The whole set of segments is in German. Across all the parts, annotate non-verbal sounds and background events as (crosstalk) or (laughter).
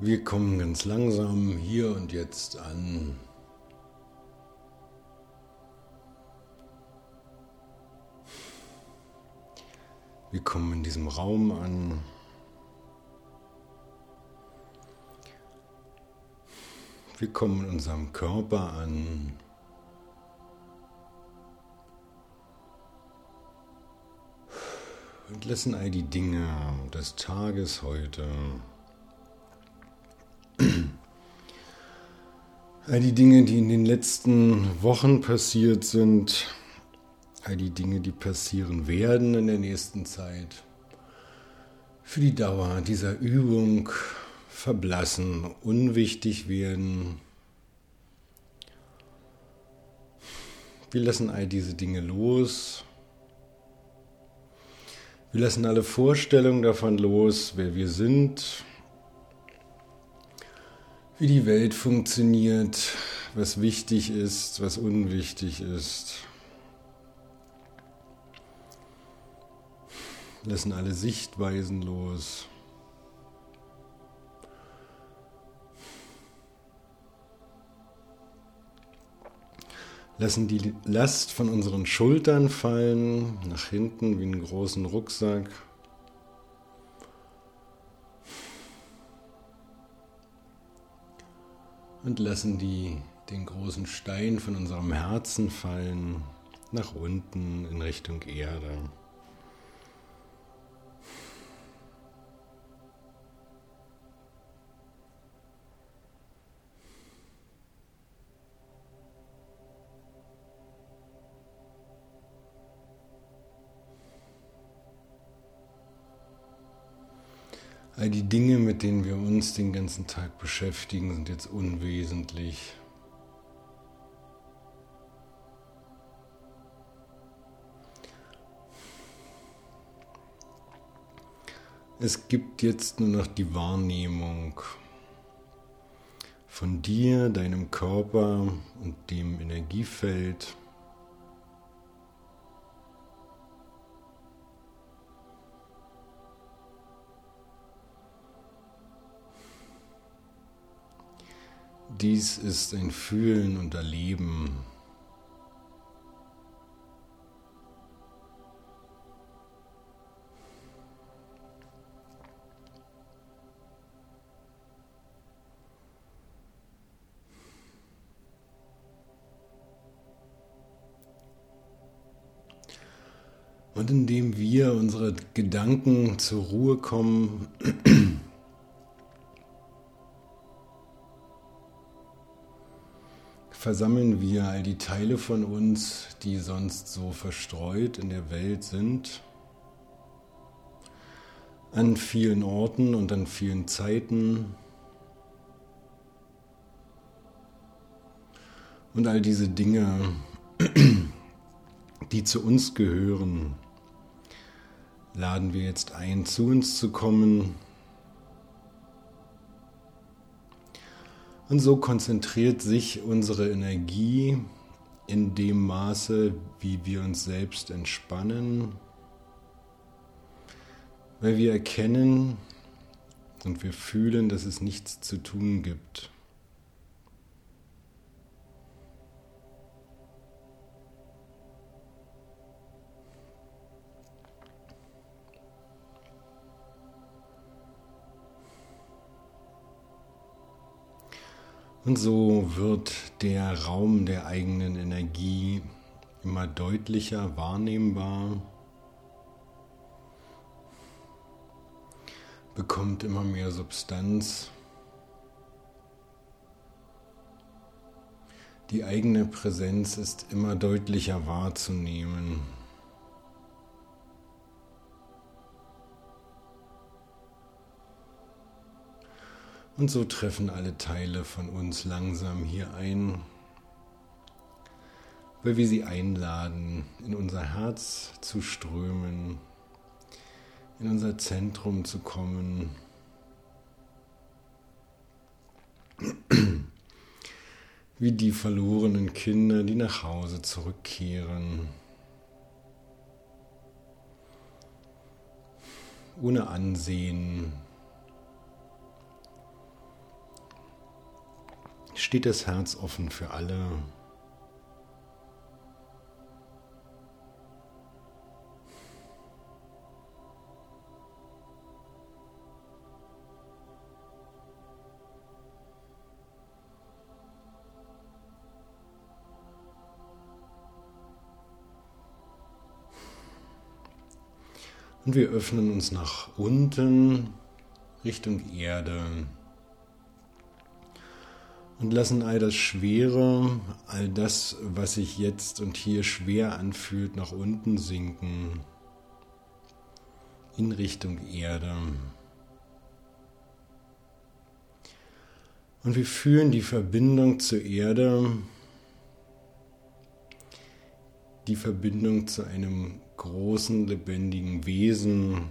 Wir kommen ganz langsam hier und jetzt an. Wir kommen in diesem Raum an. Wir kommen in unserem Körper an. Und lassen all die Dinge des Tages heute all die Dinge, die in den letzten Wochen passiert sind, all die Dinge, die passieren werden in der nächsten Zeit, für die Dauer dieser Übung verblassen, unwichtig werden. Wir lassen all diese Dinge los. Wir lassen alle Vorstellungen davon los, wer wir sind, wie die Welt funktioniert, was wichtig ist, was unwichtig ist. Lassen alle Sichtweisen los. Lassen die Last von unseren Schultern fallen, nach hinten wie einen großen Rucksack. Und lassen die, den großen Stein von unserem Herzen fallen nach unten in Richtung Erde. All die Dinge, mit denen wir uns den ganzen Tag beschäftigen, sind jetzt unwesentlich. Es gibt jetzt nur noch die Wahrnehmung von dir, deinem Körper und dem Energiefeld. Dies ist ein Fühlen und Erleben. Und indem wir unsere Gedanken zur Ruhe kommen, (clears throat) versammeln wir all die Teile von uns, die sonst so verstreut in der Welt sind, an vielen Orten und an vielen Zeiten. Und all diese Dinge, (clears throat) die zu uns gehören, laden wir jetzt ein, zu uns zu kommen Und so konzentriert sich unsere Energie in dem Maße, wie wir uns selbst entspannen, weil wir erkennen und wir fühlen, dass es nichts zu tun gibt. Und so wird der Raum der eigenen Energie immer deutlicher wahrnehmbar, bekommt immer mehr Substanz. Die eigene Präsenz ist immer deutlicher wahrzunehmen. Und so treffen alle Teile von uns langsam hier ein, weil wir sie einladen, in unser Herz zu strömen, in unser Zentrum zu kommen. Wie die verlorenen Kinder, die nach Hause zurückkehren. Ohne Ansehen, steht das Herz offen für alle. Und wir öffnen uns nach unten Richtung Erde und lassen all das Schwere, all das, was sich jetzt und hier schwer anfühlt, nach unten sinken in Richtung Erde. Und wir fühlen die Verbindung zur Erde, die Verbindung zu einem großen, lebendigen Wesen.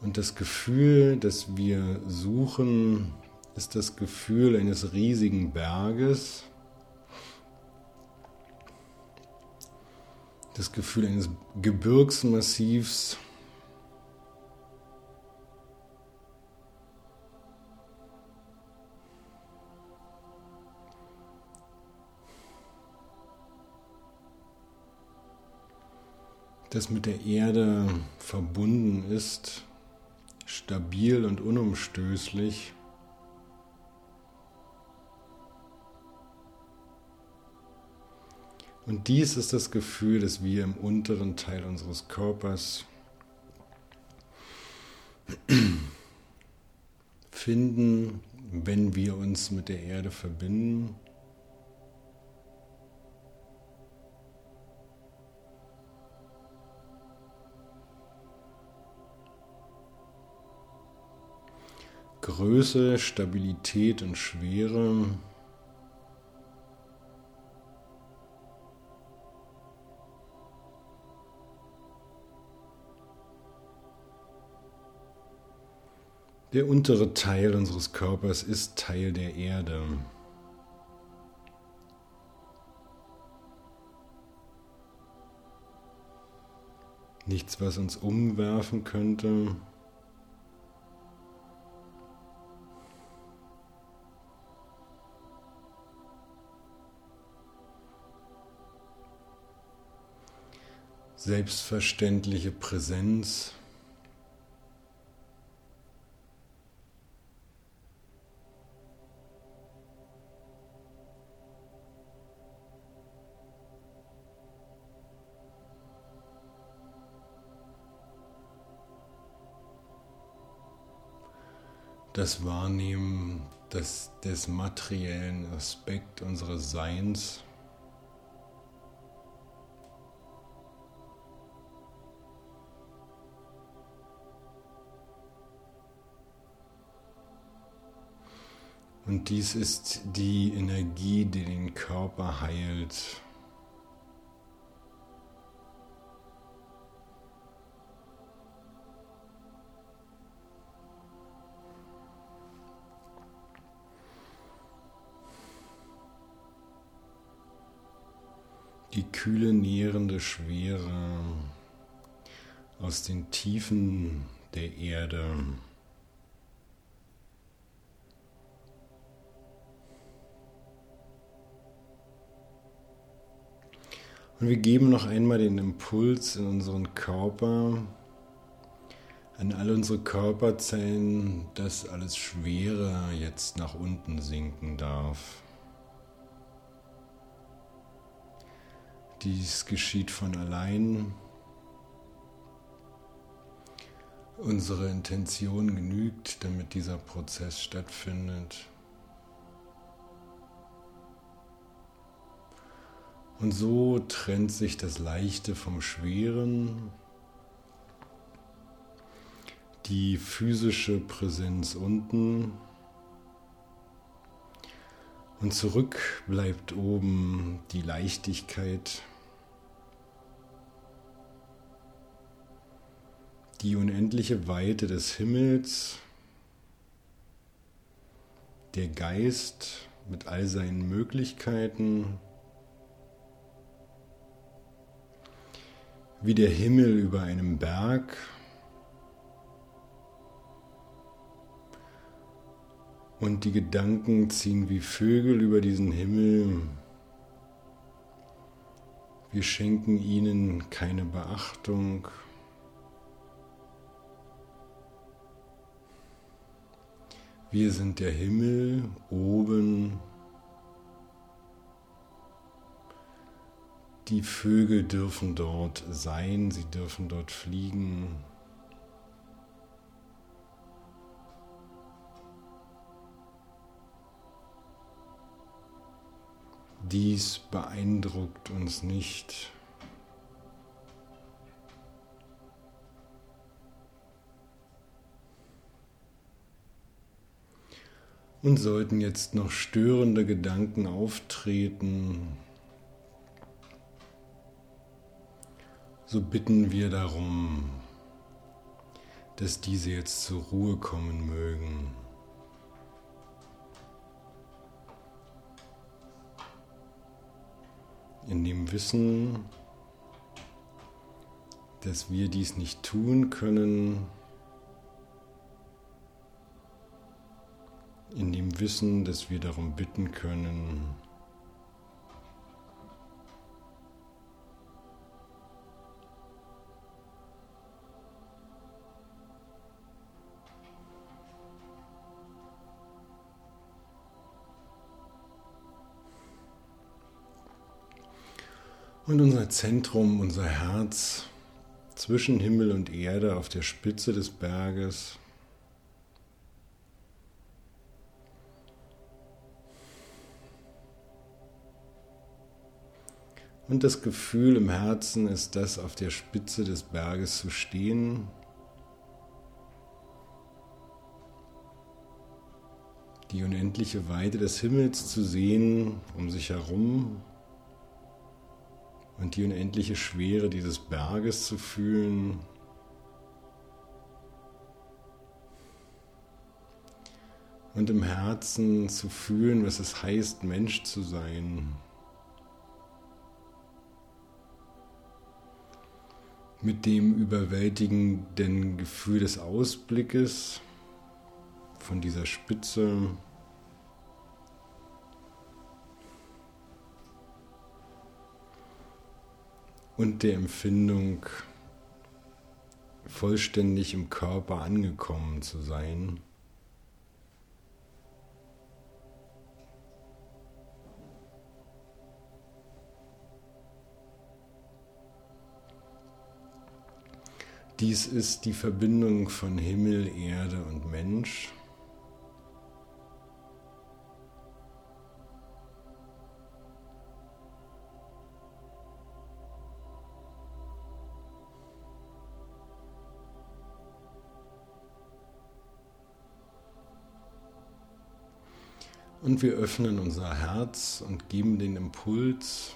Und das Gefühl, das wir suchen, ist das Gefühl eines riesigen Berges, das Gefühl eines Gebirgsmassivs, das mit der Erde verbunden ist, stabil und unumstößlich. Und dies ist das Gefühl, das wir im unteren Teil unseres Körpers (clears throat) finden, wenn wir uns mit der Erde verbinden. Größe, Stabilität und Schwere. Der untere Teil unseres Körpers ist Teil der Erde. Nichts, was uns umwerfen könnte. Selbstverständliche Präsenz. das Wahrnehmen des, des materiellen Aspekt unseres Seins. Und dies ist die Energie, die den Körper heilt. Die kühle, nährende Schwere aus den Tiefen der Erde. Und wir geben noch einmal den Impuls in unseren Körper, an all unsere Körperzellen, dass alles Schwere jetzt nach unten sinken darf. Dies geschieht von allein. Unsere Intention genügt, damit dieser Prozess stattfindet. Und so trennt sich das Leichte vom Schweren, die physische Präsenz unten. Und zurück bleibt oben die Leichtigkeit, die unendliche Weite des Himmels, der Geist mit all seinen Möglichkeiten, wie der Himmel über einem Berg Und die Gedanken ziehen wie Vögel über diesen Himmel. Wir schenken ihnen keine Beachtung. Wir sind der Himmel oben. Die Vögel dürfen dort sein, sie dürfen dort fliegen. Dies beeindruckt uns nicht. Und sollten jetzt noch störende Gedanken auftreten, so bitten wir darum, dass diese jetzt zur Ruhe kommen mögen. In dem Wissen, dass wir dies nicht tun können, in dem Wissen, dass wir darum bitten können, Und unser Zentrum, unser Herz zwischen Himmel und Erde auf der Spitze des Berges Und das Gefühl im Herzen ist das, auf der Spitze des Berges zu stehen. Die unendliche Weite des Himmels zu sehen um sich herum und die unendliche Schwere dieses Berges zu fühlen. Und im Herzen zu fühlen, was es heißt, Mensch zu sein. mit dem überwältigenden Gefühl des Ausblickes von dieser Spitze. Und der Empfindung, vollständig im Körper angekommen zu sein. Dies ist die Verbindung von Himmel, Erde und Mensch. Und wir öffnen unser Herz und geben den Impuls,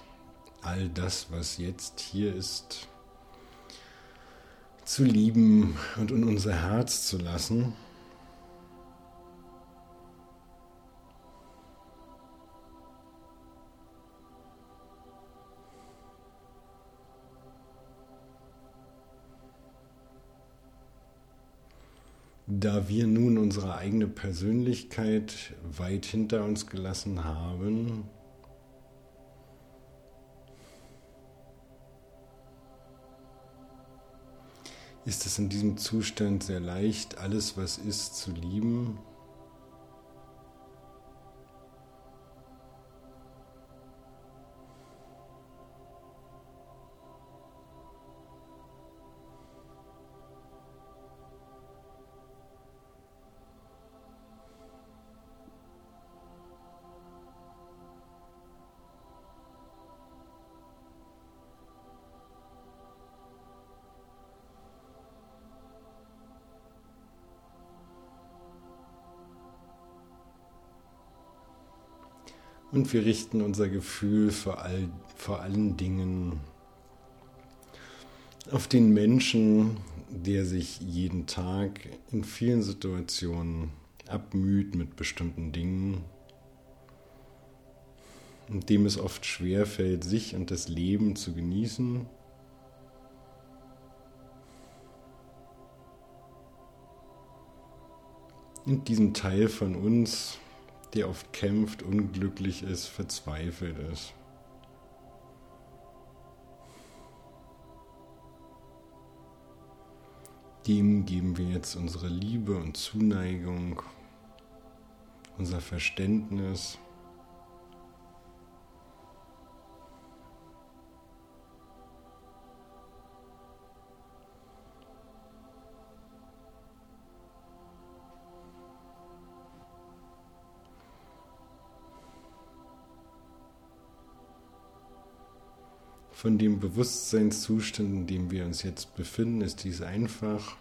all das, was jetzt hier ist, zu lieben und in unser Herz zu lassen. Da wir nun unsere eigene Persönlichkeit weit hinter uns gelassen haben, ist es in diesem Zustand sehr leicht, alles, was ist, zu lieben. Und wir richten unser Gefühl vor, all, vor allen Dingen auf den Menschen, der sich jeden Tag in vielen Situationen abmüht mit bestimmten Dingen, und dem es oft schwerfällt, sich und das Leben zu genießen. in diesem Teil von uns, der oft kämpft, unglücklich ist, verzweifelt ist. Dem geben wir jetzt unsere Liebe und Zuneigung, unser Verständnis. Von dem Bewusstseinszustand, in dem wir uns jetzt befinden, ist dies einfach.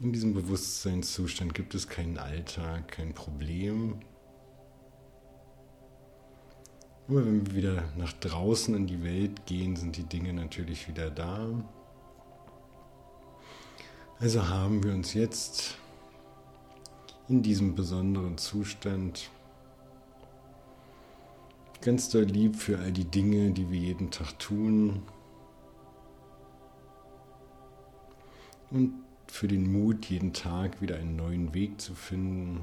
In diesem Bewusstseinszustand gibt es keinen Alltag, kein Problem. Immer wenn wir wieder nach draußen in die Welt gehen, sind die Dinge natürlich wieder da. Also haben wir uns jetzt in diesem besonderen Zustand ganz doll lieb für all die Dinge, die wir jeden Tag tun. Und für den Mut, jeden Tag wieder einen neuen Weg zu finden.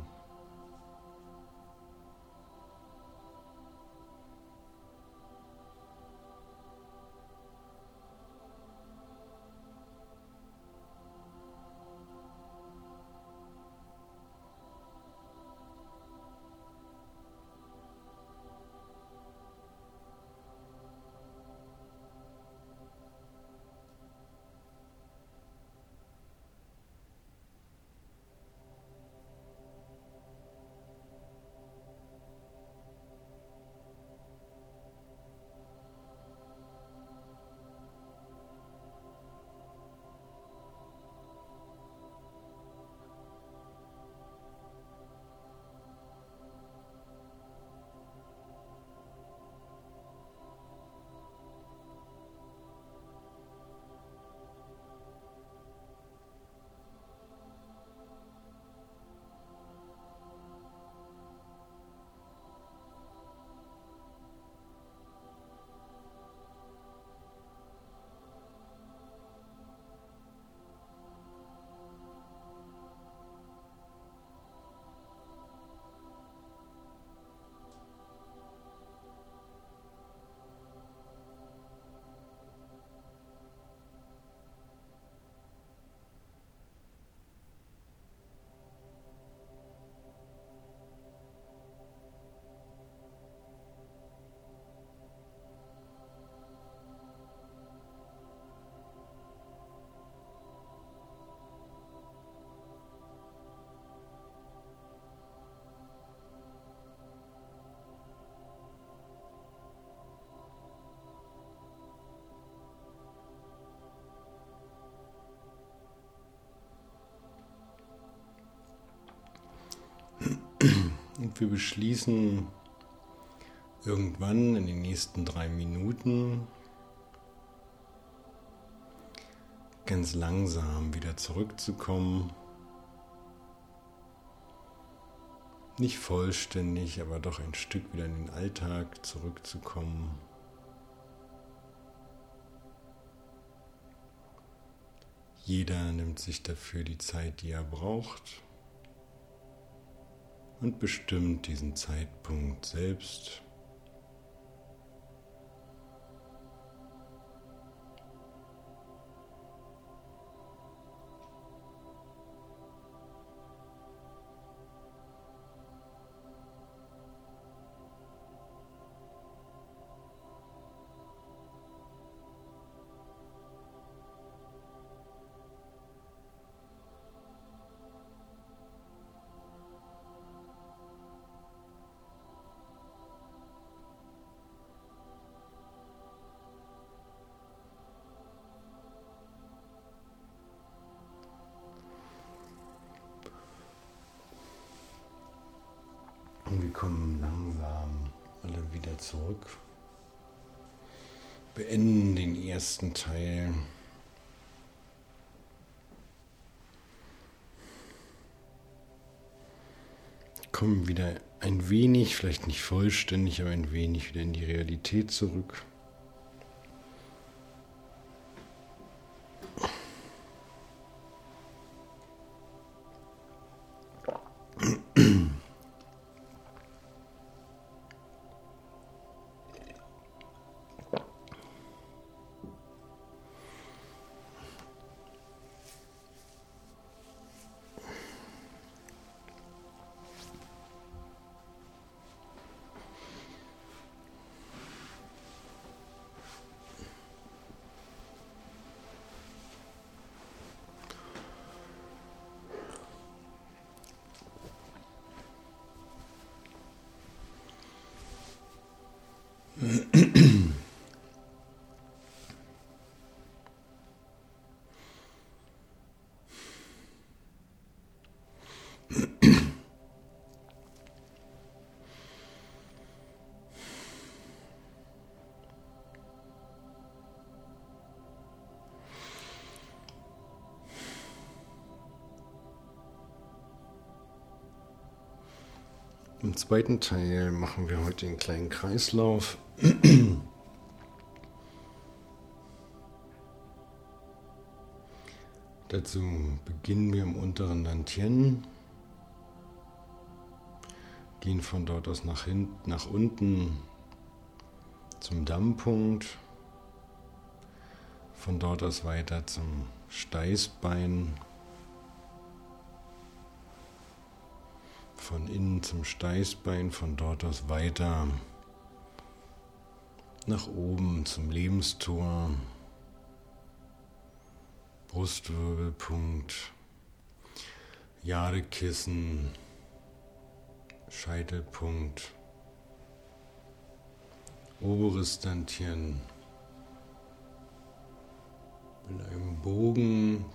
Wir beschließen irgendwann in den nächsten drei Minuten ganz langsam wieder zurückzukommen. Nicht vollständig, aber doch ein Stück wieder in den Alltag zurückzukommen. Jeder nimmt sich dafür die Zeit, die er braucht und bestimmt diesen Zeitpunkt selbst. Ersten Teil. Kommen wieder ein wenig, vielleicht nicht vollständig, aber ein wenig wieder in die Realität zurück. Im zweiten Teil machen wir heute den kleinen Kreislauf. (clears throat) Dazu beginnen wir im unteren Dantien, gehen von dort aus nach hinten, nach unten zum Dammpunkt, von dort aus weiter zum Steißbein. Von innen zum Steißbein, von dort aus weiter nach oben zum Lebenstor, Brustwirbelpunkt, Jadekissen, Scheitelpunkt, oberes Dantien mit einem Bogen.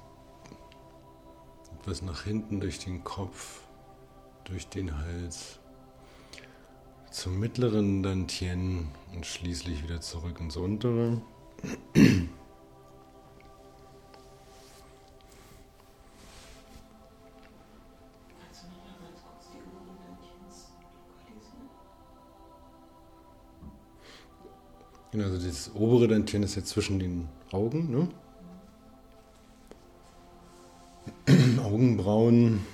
Etwas nach hinten durch den Kopf durch den Hals zum mittleren Dantien und schließlich wieder zurück ins untere. Genau, also das obere Dantien ist jetzt zwischen den Augen, ne? (clears throat) Augenbrauen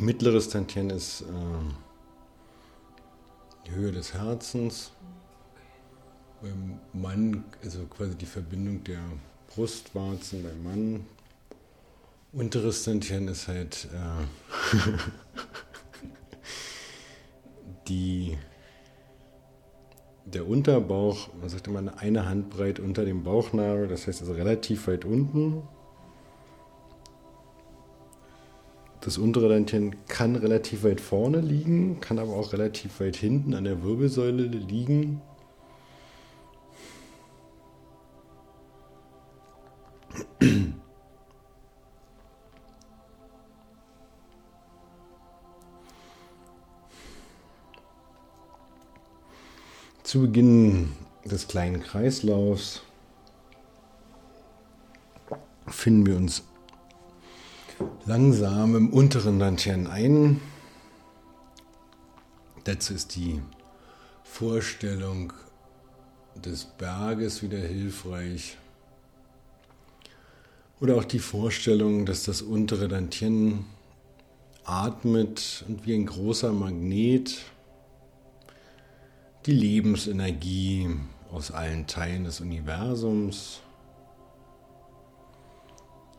Mittleres Tantien ist äh, die Höhe des Herzens. Beim Mann, also quasi die Verbindung der Brustwarzen beim Mann. Unteres Tantien ist halt äh, (laughs) die, der Unterbauch, man sagt immer eine Handbreit unter dem Bauchnabel, das heißt also relativ weit unten. Das untere Dantien kann relativ weit vorne liegen, kann aber auch relativ weit hinten an der Wirbelsäule liegen. Zu Beginn des kleinen Kreislaufs finden wir uns langsam im unteren Lantern ein. Dazu ist die Vorstellung des Berges wieder hilfreich. Oder auch die Vorstellung, dass das untere Dantien atmet und wie ein großer Magnet die Lebensenergie aus allen Teilen des Universums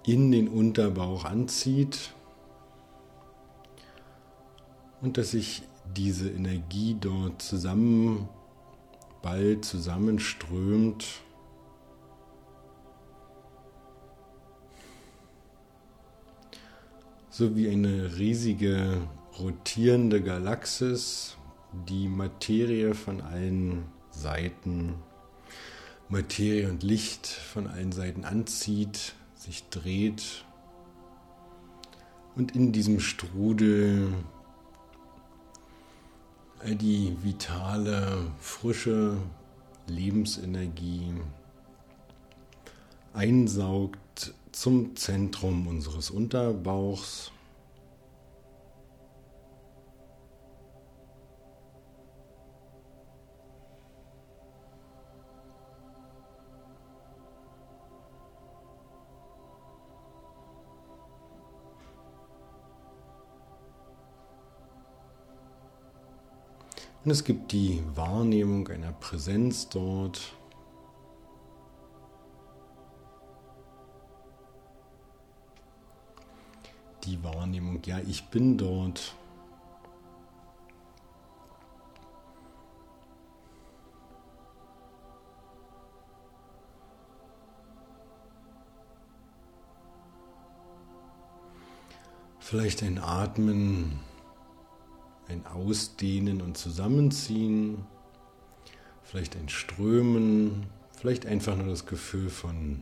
in den Unterbauch anzieht und dass sich diese Energie dort zusammen, bald zusammenströmt. So wie eine riesige rotierende Galaxis, die Materie von allen Seiten, Materie und Licht von allen Seiten anzieht sich dreht und in diesem Strudel all die vitale, frische Lebensenergie einsaugt zum Zentrum unseres Unterbauchs. Und es gibt die Wahrnehmung einer Präsenz dort. Die Wahrnehmung, ja, ich bin dort. Vielleicht ein Atmen, ein Ausdehnen und Zusammenziehen, vielleicht ein Strömen, vielleicht einfach nur das Gefühl von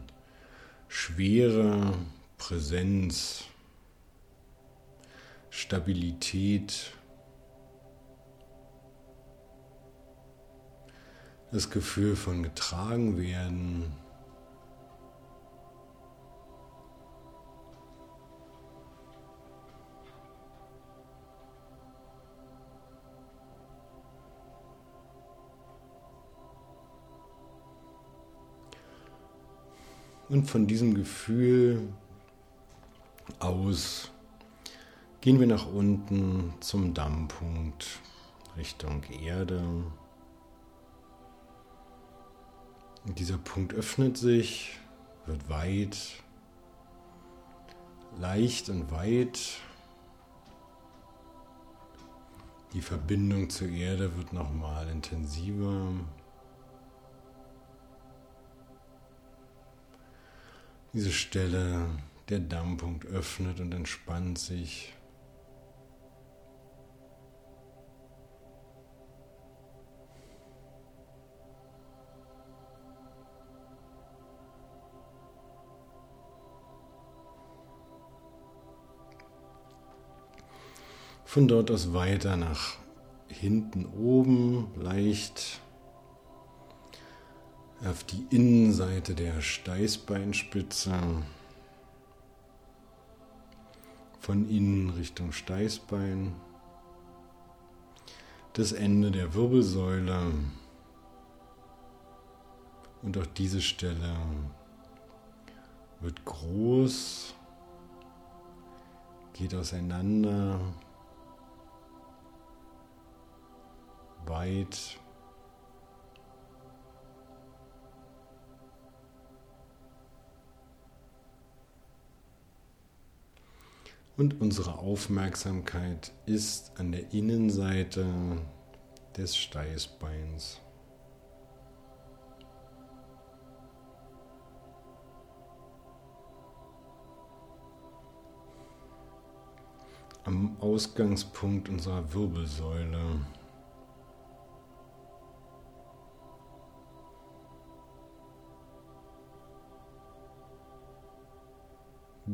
Schwere, Präsenz, Stabilität, das Gefühl von getragen werden. Und von diesem Gefühl aus gehen wir nach unten zum Dammpunkt Richtung Erde. Und dieser Punkt öffnet sich, wird weit, leicht und weit. Die Verbindung zur Erde wird nochmal intensiver. Diese Stelle, der Dammpunkt öffnet und entspannt sich. Von dort aus weiter nach hinten oben, leicht auf die Innenseite der Steißbeinspitze. Von innen Richtung Steißbein. Das Ende der Wirbelsäule. Und auch diese Stelle wird groß, geht auseinander, weit. Und unsere Aufmerksamkeit ist an der Innenseite des Steißbeins. Am Ausgangspunkt unserer Wirbelsäule.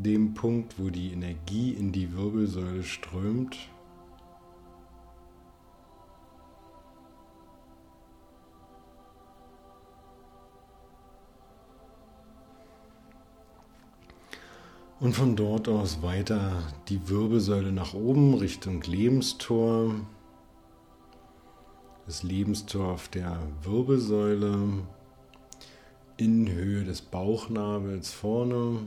Dem Punkt, wo die Energie in die Wirbelsäule strömt. Und von dort aus weiter die Wirbelsäule nach oben Richtung Lebenstor. Das Lebenstor auf der Wirbelsäule in Höhe des Bauchnabels vorne.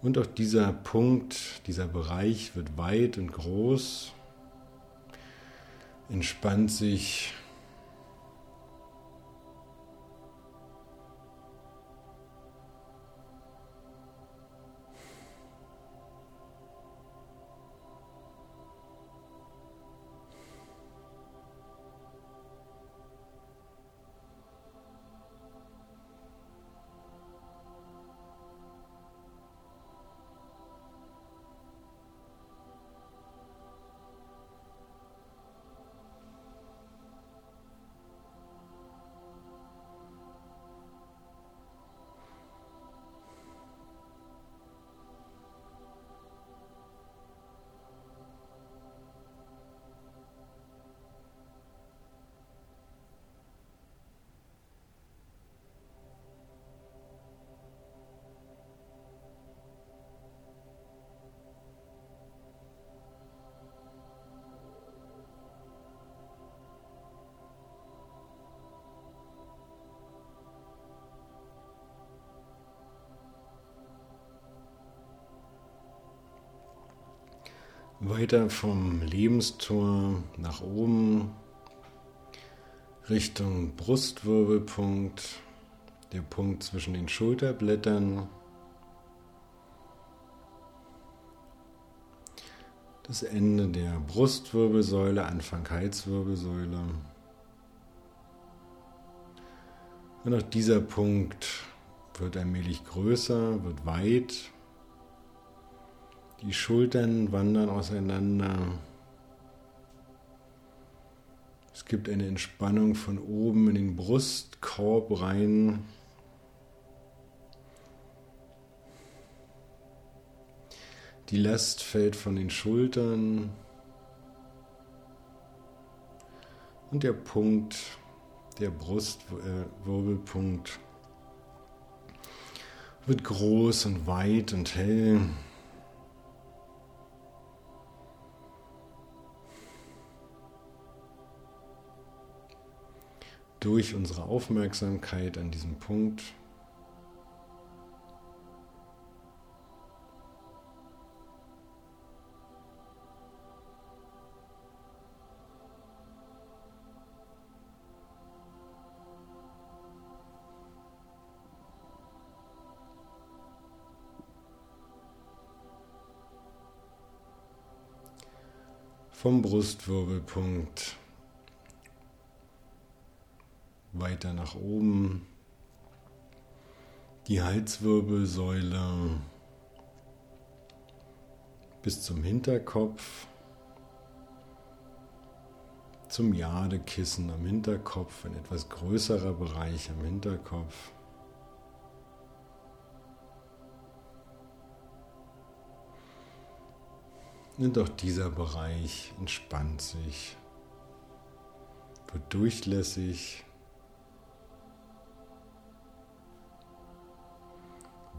Und auch dieser Punkt, dieser Bereich wird weit und groß, entspannt sich Weiter vom Lebenstor nach oben Richtung Brustwirbelpunkt, der Punkt zwischen den Schulterblättern. Das Ende der Brustwirbelsäule, Anfang Halswirbelsäule. Und auch dieser Punkt wird allmählich größer, wird weit. Die Schultern wandern auseinander. Es gibt eine Entspannung von oben in den Brustkorb rein. Die Last fällt von den Schultern. Und der Punkt, der Brustwirbelpunkt, äh, wird groß und weit und hell. Durch unsere Aufmerksamkeit an diesem Punkt vom Brustwirbelpunkt weiter nach oben, die Halswirbelsäule bis zum Hinterkopf, zum Jadekissen am Hinterkopf, ein etwas größerer Bereich am Hinterkopf. Und auch dieser Bereich entspannt sich, wird durchlässig,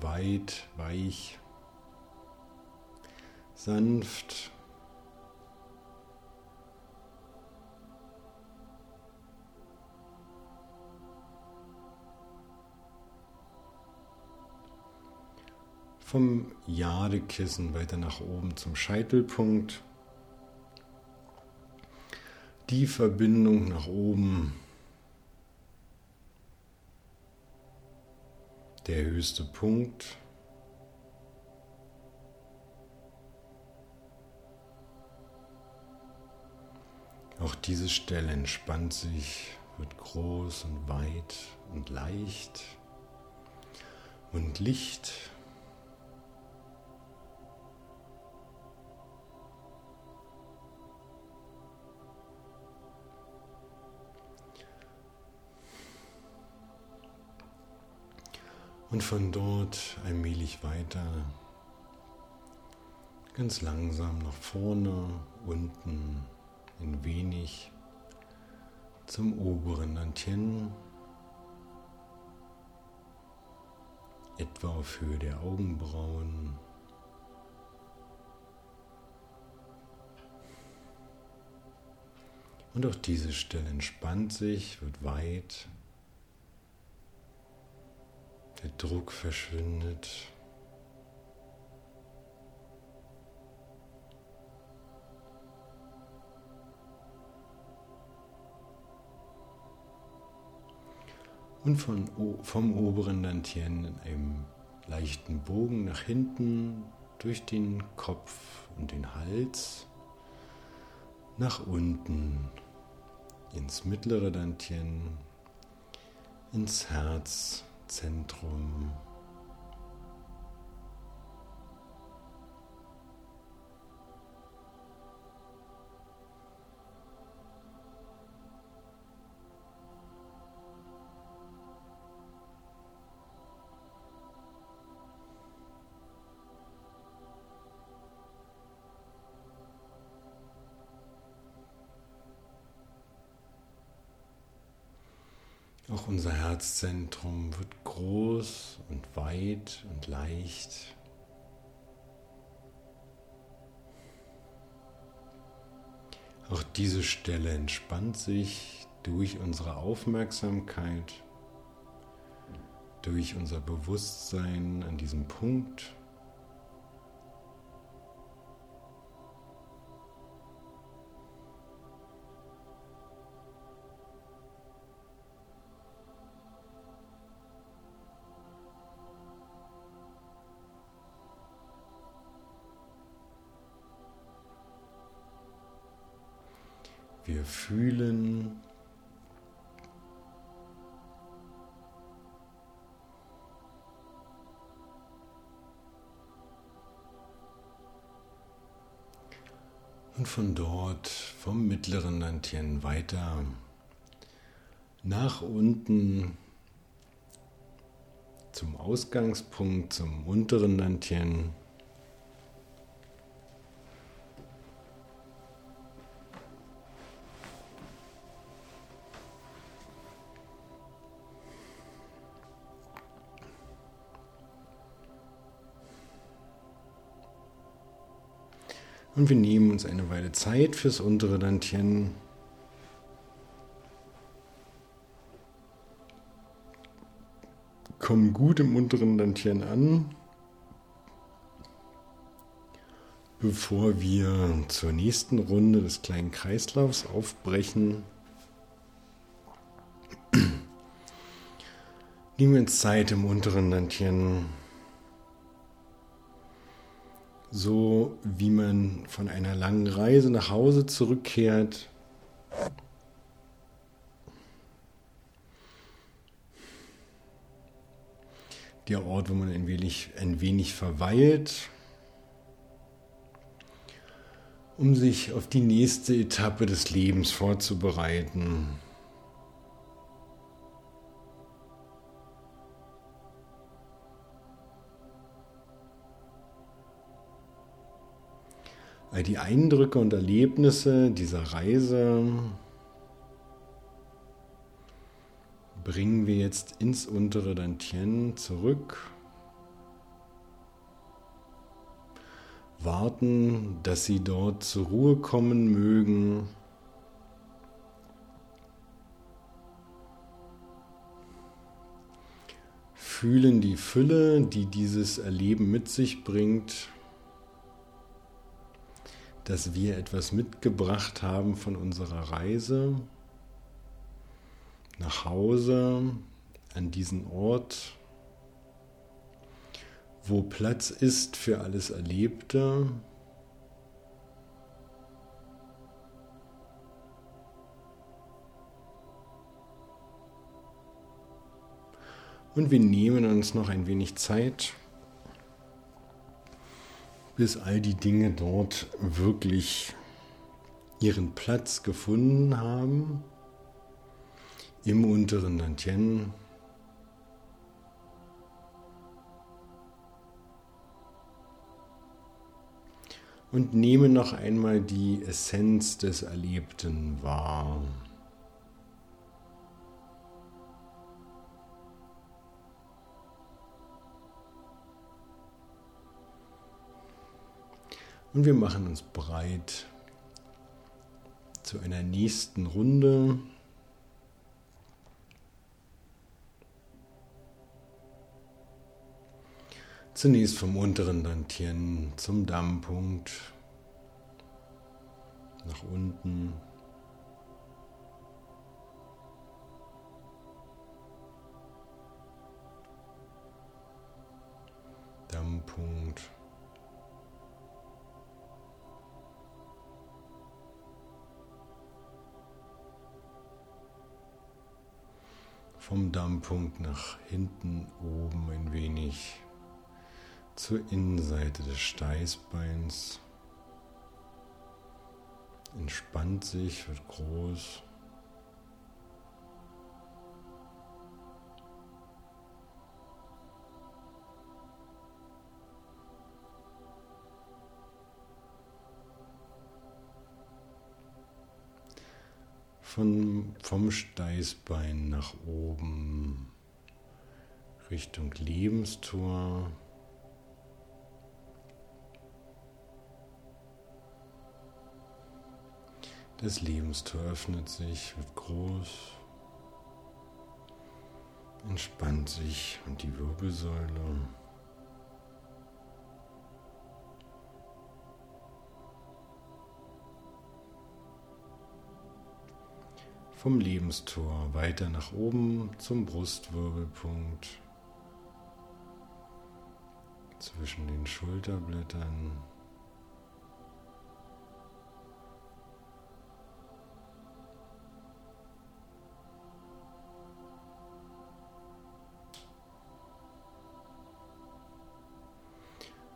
weit, weich, sanft. vom Jadekissen weiter nach oben zum Scheitelpunkt. Die Verbindung nach oben. Der höchste Punkt. Auch diese Stelle entspannt sich, wird groß und weit und leicht und Licht Und von dort allmählich weiter, ganz langsam nach vorne, unten, ein wenig zum oberen Antien, etwa auf Höhe der Augenbrauen. Und auch diese Stelle entspannt sich, wird weit der Druck verschwindet. Und von, vom oberen Dantien in einem leichten Bogen nach hinten durch den Kopf und den Hals nach unten ins mittlere Dantien, ins Herz Zentrum. Herzzentrum wird groß und weit und leicht. Auch diese Stelle entspannt sich durch unsere Aufmerksamkeit, durch unser Bewusstsein an diesem Punkt. Fühlen, und von dort vom mittleren Landchen weiter nach unten zum Ausgangspunkt, zum unteren Landchen. Und wir nehmen uns eine Weile Zeit fürs untere Landchen. Kommen gut im unteren Landchen an, bevor wir zur nächsten Runde des kleinen Kreislaufs aufbrechen. (clears throat) Nehmen wir uns Zeit im unteren Landchen so wie man von einer langen Reise nach Hause zurückkehrt. Der Ort, wo man ein wenig, ein wenig verweilt, um sich auf die nächste Etappe des Lebens vorzubereiten. All die Eindrücke und Erlebnisse dieser Reise bringen wir jetzt ins untere Dantien zurück. Warten, dass sie dort zur Ruhe kommen mögen. Fühlen die Fülle, die dieses Erleben mit sich bringt dass wir etwas mitgebracht haben von unserer Reise nach Hause, an diesen Ort, wo Platz ist für alles Erlebte. Und wir nehmen uns noch ein wenig Zeit, bis all die Dinge dort wirklich ihren Platz gefunden haben im unteren Dantien. Und nehme noch einmal die Essenz des Erlebten wahr. Und wir machen uns bereit zu einer nächsten Runde. Zunächst vom unteren Dantien zum Dammpunkt nach unten. Vom Dammpunkt nach hinten oben ein wenig zur Innenseite des Steißbeins. Entspannt sich, wird groß. Von, vom Steißbein nach oben Richtung Lebenstor. Das Lebenstor öffnet sich, wird groß, entspannt sich und die Wirbelsäule. vom Lebenstor weiter nach oben zum Brustwirbelpunkt, zwischen den Schulterblättern.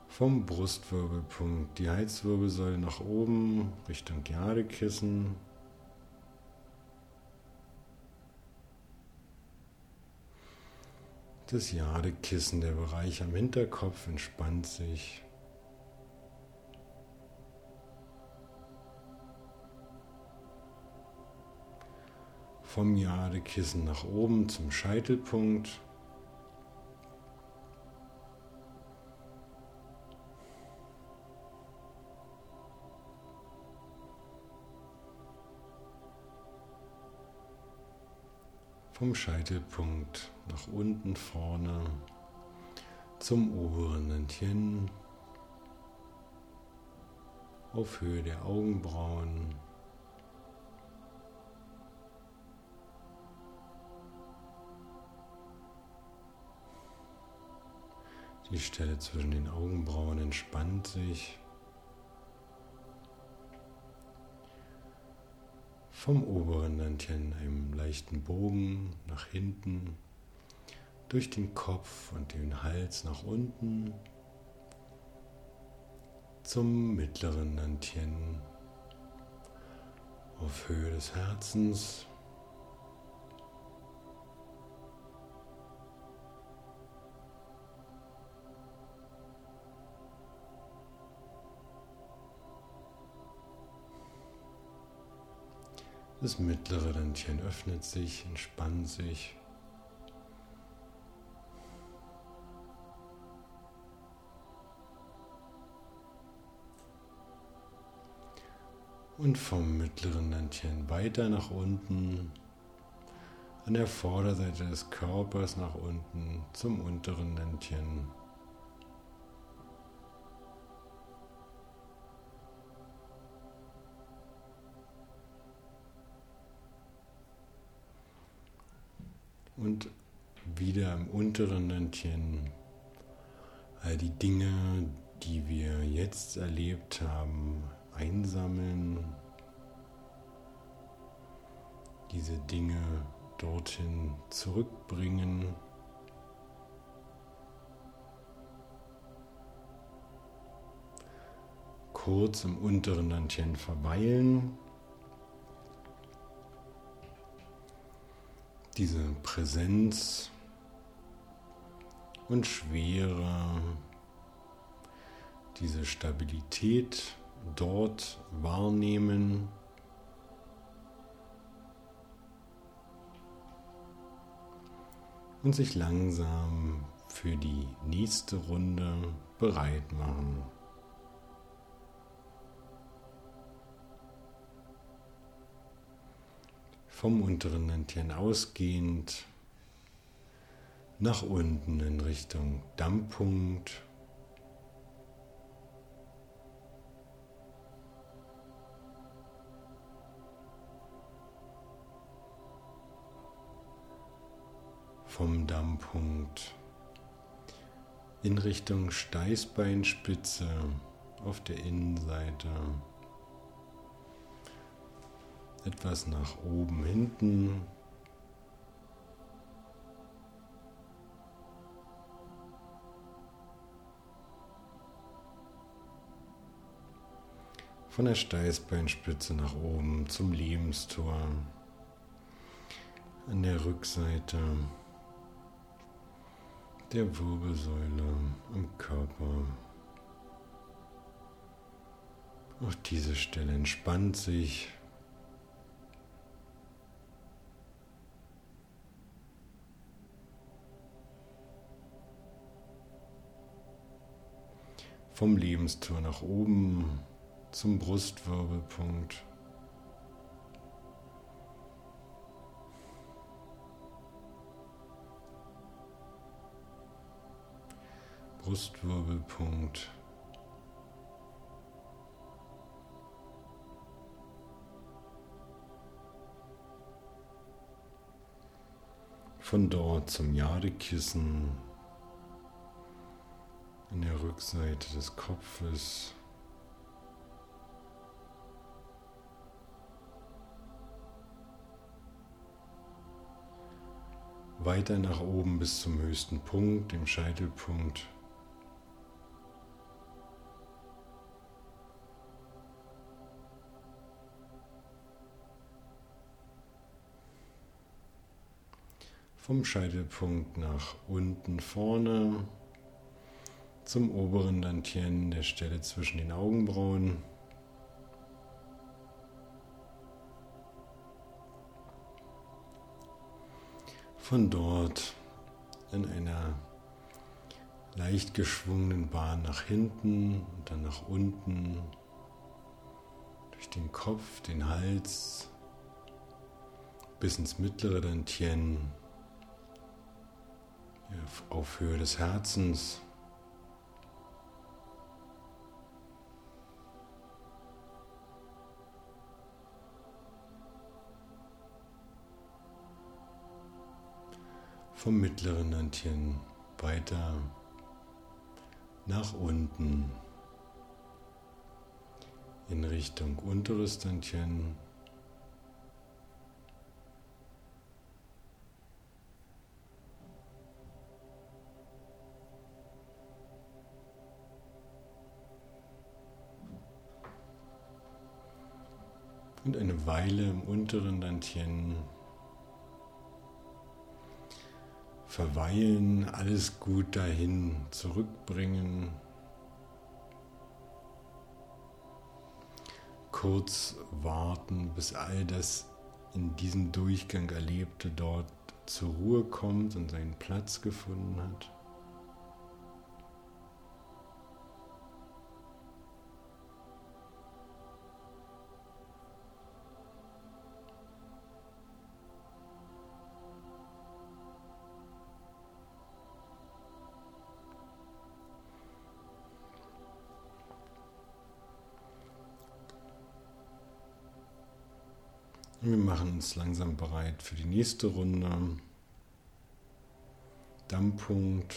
Vom Brustwirbelpunkt die Heizwirbelsäule nach oben Richtung Jadekissen. Das Jadekissen, der Bereich am Hinterkopf entspannt sich. Vom Jadekissen nach oben zum Scheitelpunkt. Vom Scheitelpunkt nach unten vorne zum oberen Nantien auf Höhe der Augenbrauen. Die Stelle zwischen den Augenbrauen entspannt sich. Vom oberen Nantien einem leichten Bogen nach hinten, durch den Kopf und den Hals nach unten, zum mittleren Nantien auf Höhe des Herzens. Das mittlere Randchen öffnet sich, entspannt sich. Und vom mittleren Randchen weiter nach unten, an der Vorderseite des Körpers nach unten zum unteren Randchen. Und wieder im unteren Ländchen all die Dinge, die wir jetzt erlebt haben, einsammeln, diese Dinge dorthin zurückbringen. Kurz im unteren Landchen verweilen diese Präsenz und Schwere, diese Stabilität dort wahrnehmen. Und sich langsam für die nächste Runde bereit machen. Vom unteren Nantien ausgehend nach unten in Richtung Dammpunkt. Vom Dammpunkt in Richtung Steißbeinspitze auf der Innenseite etwas nach oben, hinten. Von der Steißbeinspitze nach oben zum Lebenstor. An der Rückseite der Wirbelsäule am Körper. Auch diese Stelle entspannt sich. Vom Lebenstor nach oben zum Brustwirbelpunkt. Brustwirbelpunkt. Von dort zum Jadekissen in der Rückseite des Kopfes. Weiter nach oben bis zum höchsten Punkt, dem Scheitelpunkt. vom Scheitelpunkt nach unten vorne zum oberen Dantien, der Stelle zwischen den Augenbrauen. Von dort in einer leicht geschwungenen Bahn nach hinten und dann nach unten, durch den Kopf, den Hals, bis ins mittlere Dantien auf Höhe des Herzens. Vom mittleren Antien weiter nach unten. In Richtung unteres Dantien und eine Weile im unteren Dantien verweilen, alles gut dahin zurückbringen. Kurz warten, bis all das in diesem Durchgang Erlebte dort zur Ruhe kommt und seinen Platz gefunden hat. Machen uns langsam bereit für die nächste Runde. Dammpunkt.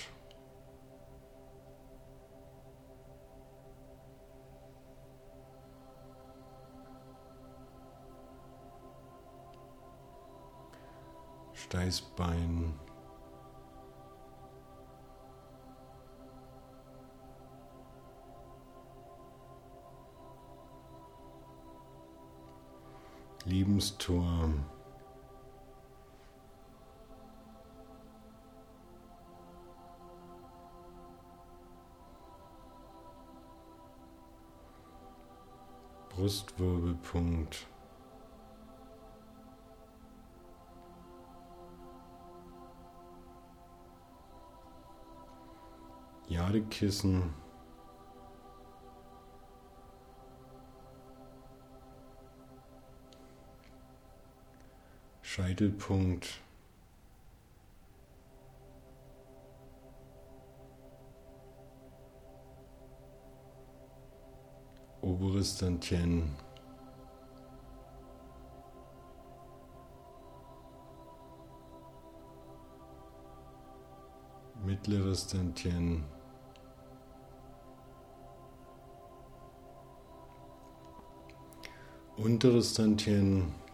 Steißbein. Lebenstor. Brustwirbelpunkt. Jadekissen. Scheitelpunkt. Oberes Dantien. Mittleres Dantien. Unteres Dantien.